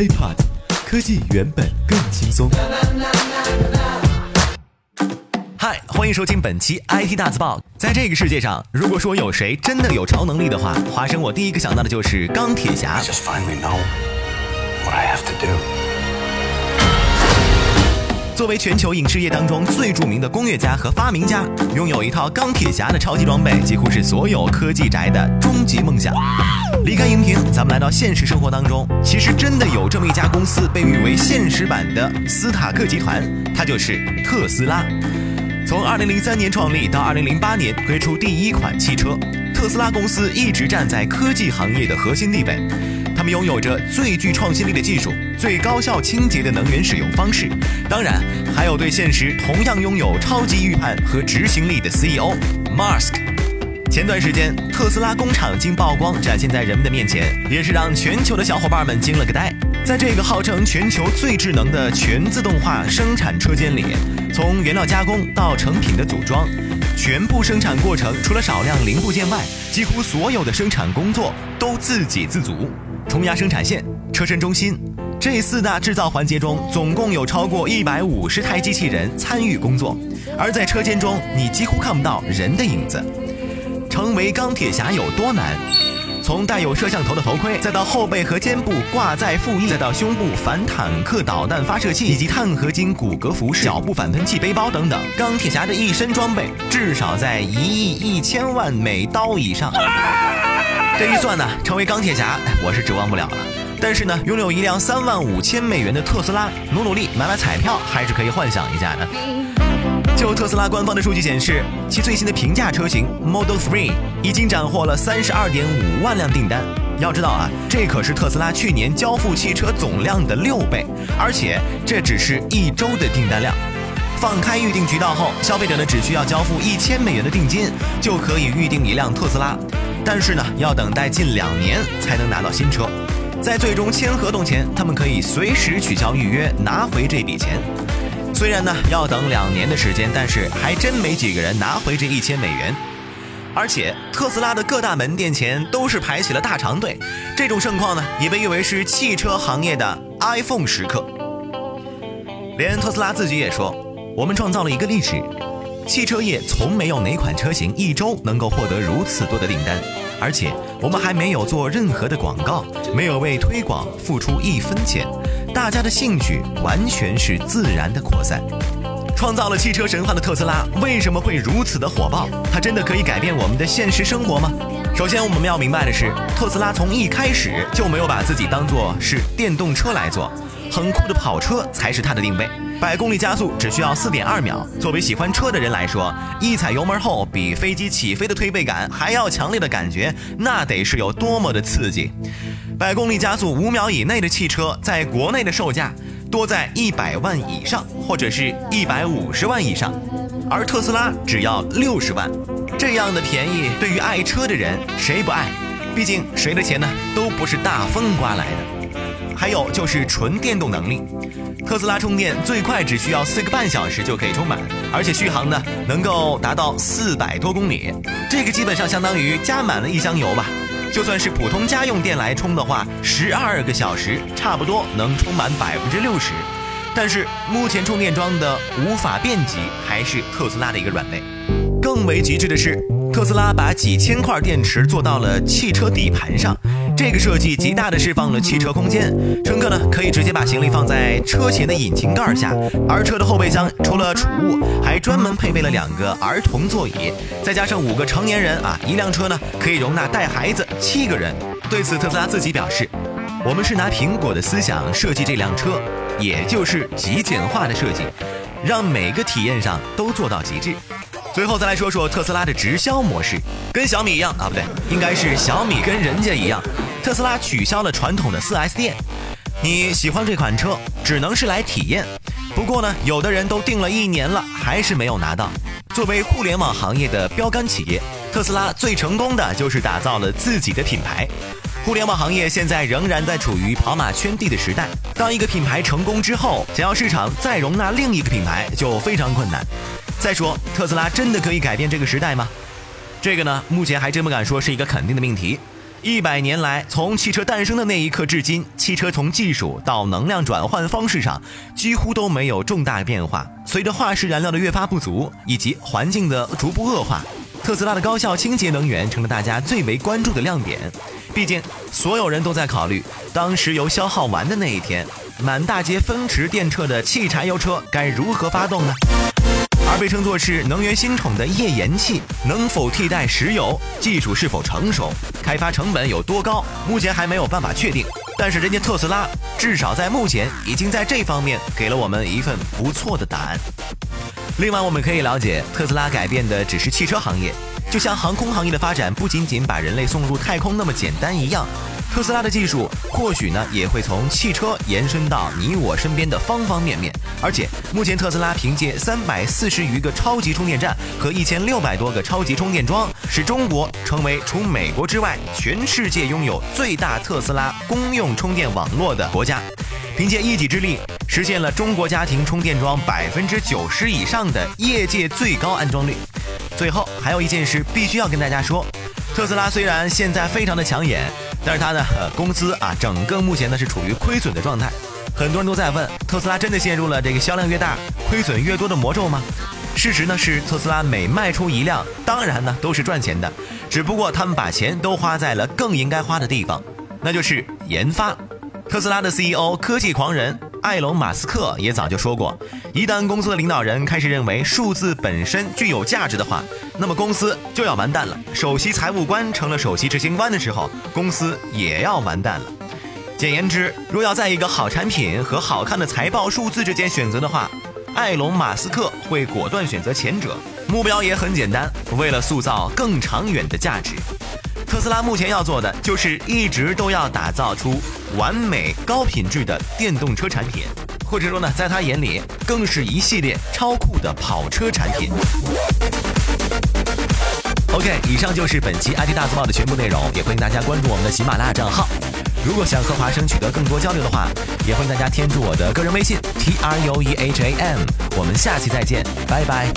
HiPod，科技原本更轻松。嗨，欢迎收听本期 IT 大字报。在这个世界上，如果说有谁真的有超能力的话，华生我第一个想到的就是钢铁侠。just finally know what I have to do. 作为全球影视业当中最著名的工业家和发明家，拥有一套钢铁侠的超级装备，几乎是所有科技宅的终极梦想。离开荧屏，咱们来到现实生活当中，其实真的有这么一家公司，被誉为现实版的斯塔克集团，它就是特斯拉。从2003年创立到2008年推出第一款汽车，特斯拉公司一直站在科技行业的核心地位。他们拥有着最具创新力的技术、最高效清洁的能源使用方式，当然还有对现实同样拥有超级预判和执行力的 CEO Musk。前段时间，特斯拉工厂经曝光展现在人们的面前，也是让全球的小伙伴们惊了个呆。在这个号称全球最智能的全自动化生产车间里，从原料加工到成品的组装，全部生产过程除了少量零部件外，几乎所有的生产工作都自给自足。冲压生产线、车身中心这四大制造环节中，总共有超过一百五十台机器人参与工作，而在车间中，你几乎看不到人的影子。成为钢铁侠有多难？从带有摄像头的头盔，再到后背和肩部挂载副翼，再到胸部反坦克导弹发射器以及碳合金骨骼服饰、脚部反喷气背包等等，钢铁侠的一身装备至少在一亿一千万美刀以上。这一算呢，成为钢铁侠，我是指望不了了。但是呢，拥有一辆三万五千美元的特斯拉，努努力买买彩票，还是可以幻想一下的。就特斯拉官方的数据显示，其最新的平价车型 Model 3已经斩获了三十二点五万辆订单。要知道啊，这可是特斯拉去年交付汽车总量的六倍，而且这只是一周的订单量。放开预订渠道后，消费者呢只需要交付一千美元的定金，就可以预定一辆特斯拉。但是呢，要等待近两年才能拿到新车。在最终签合同前，他们可以随时取消预约，拿回这笔钱。虽然呢要等两年的时间，但是还真没几个人拿回这一千美元。而且特斯拉的各大门店前都是排起了大长队，这种盛况呢也被誉为是汽车行业的 iPhone 时刻。连特斯拉自己也说：“我们创造了一个历史，汽车业从没有哪款车型一周能够获得如此多的订单，而且我们还没有做任何的广告，没有为推广付出一分钱。”大家的兴趣完全是自然的扩散。创造了汽车神话的特斯拉为什么会如此的火爆？它真的可以改变我们的现实生活吗？首先，我们要明白的是，特斯拉从一开始就没有把自己当做是电动车来做，很酷的跑车才是它的定位。百公里加速只需要四点二秒。作为喜欢车的人来说，一踩油门后，比飞机起飞的推背感还要强烈的感觉，那得是有多么的刺激！百公里加速五秒以内的汽车，在国内的售价多在一百万以上，或者是一百五十万以上，而特斯拉只要六十万，这样的便宜，对于爱车的人谁不爱？毕竟谁的钱呢，都不是大风刮来的。还有就是纯电动能力，特斯拉充电最快只需要四个半小时就可以充满，而且续航呢能够达到四百多公里，这个基本上相当于加满了一箱油吧。就算是普通家用电来充的话，十二个小时差不多能充满百分之六十。但是目前充电桩的无法遍及还是特斯拉的一个软肋。更为极致的是，特斯拉把几千块电池做到了汽车底盘上，这个设计极大的释放了汽车空间。乘客呢可以直接把行李放在车前的引擎盖下，而车的后备箱除了储物，还专门配备了两个儿童座椅，再加上五个成年人啊，一辆车呢可以容纳带孩子七个人。对此，特斯拉自己表示：“我们是拿苹果的思想设计这辆车，也就是极简化的设计，让每个体验上都做到极致。”最后再来说说特斯拉的直销模式，跟小米一样啊，不对，应该是小米跟人家一样，特斯拉取消了传统的 4S 店。你喜欢这款车，只能是来体验。不过呢，有的人都订了一年了，还是没有拿到。作为互联网行业的标杆企业，特斯拉最成功的就是打造了自己的品牌。互联网行业现在仍然在处于跑马圈地的时代。当一个品牌成功之后，想要市场再容纳另一个品牌就非常困难。再说，特斯拉真的可以改变这个时代吗？这个呢，目前还真不敢说是一个肯定的命题。一百年来，从汽车诞生的那一刻至今，汽车从技术到能量转换方式上几乎都没有重大变化。随着化石燃料的越发不足，以及环境的逐步恶化，特斯拉的高效清洁能源成了大家最为关注的亮点。毕竟，所有人都在考虑，当石油消耗完的那一天，满大街风驰电掣的汽柴油车该如何发动呢？而被称作是能源新宠的页岩气能否替代石油，技术是否成熟，开发成本有多高，目前还没有办法确定。但是人家特斯拉至少在目前已经在这方面给了我们一份不错的答案。另外，我们可以了解，特斯拉改变的只是汽车行业，就像航空行业的发展不仅仅把人类送入太空那么简单一样。特斯拉的技术或许呢也会从汽车延伸到你我身边的方方面面，而且目前特斯拉凭借三百四十余个超级充电站和一千六百多个超级充电桩，使中国成为除美国之外全世界拥有最大特斯拉公用充电网络的国家，凭借一己之力实现了中国家庭充电桩百分之九十以上的业界最高安装率。最后还有一件事必须要跟大家说，特斯拉虽然现在非常的抢眼。但是它呢，公司啊，整个目前呢是处于亏损的状态。很多人都在问，特斯拉真的陷入了这个销量越大，亏损越多的魔咒吗？事实呢是，特斯拉每卖出一辆，当然呢都是赚钱的，只不过他们把钱都花在了更应该花的地方，那就是研发。特斯拉的 CEO 科技狂人。埃隆·马斯克也早就说过，一旦公司的领导人开始认为数字本身具有价值的话，那么公司就要完蛋了。首席财务官成了首席执行官的时候，公司也要完蛋了。简言之，若要在一个好产品和好看的财报数字之间选择的话，埃隆·马斯克会果断选择前者。目标也很简单，为了塑造更长远的价值。特斯拉目前要做的就是一直都要打造出完美高品质的电动车产品，或者说呢，在他眼里更是一系列超酷的跑车产品。OK，以上就是本期 IT 大字报的全部内容，也欢迎大家关注我们的喜马拉雅账号。如果想和华生取得更多交流的话，也欢迎大家添注我的个人微信 T R U E H A M。我们下期再见，拜拜。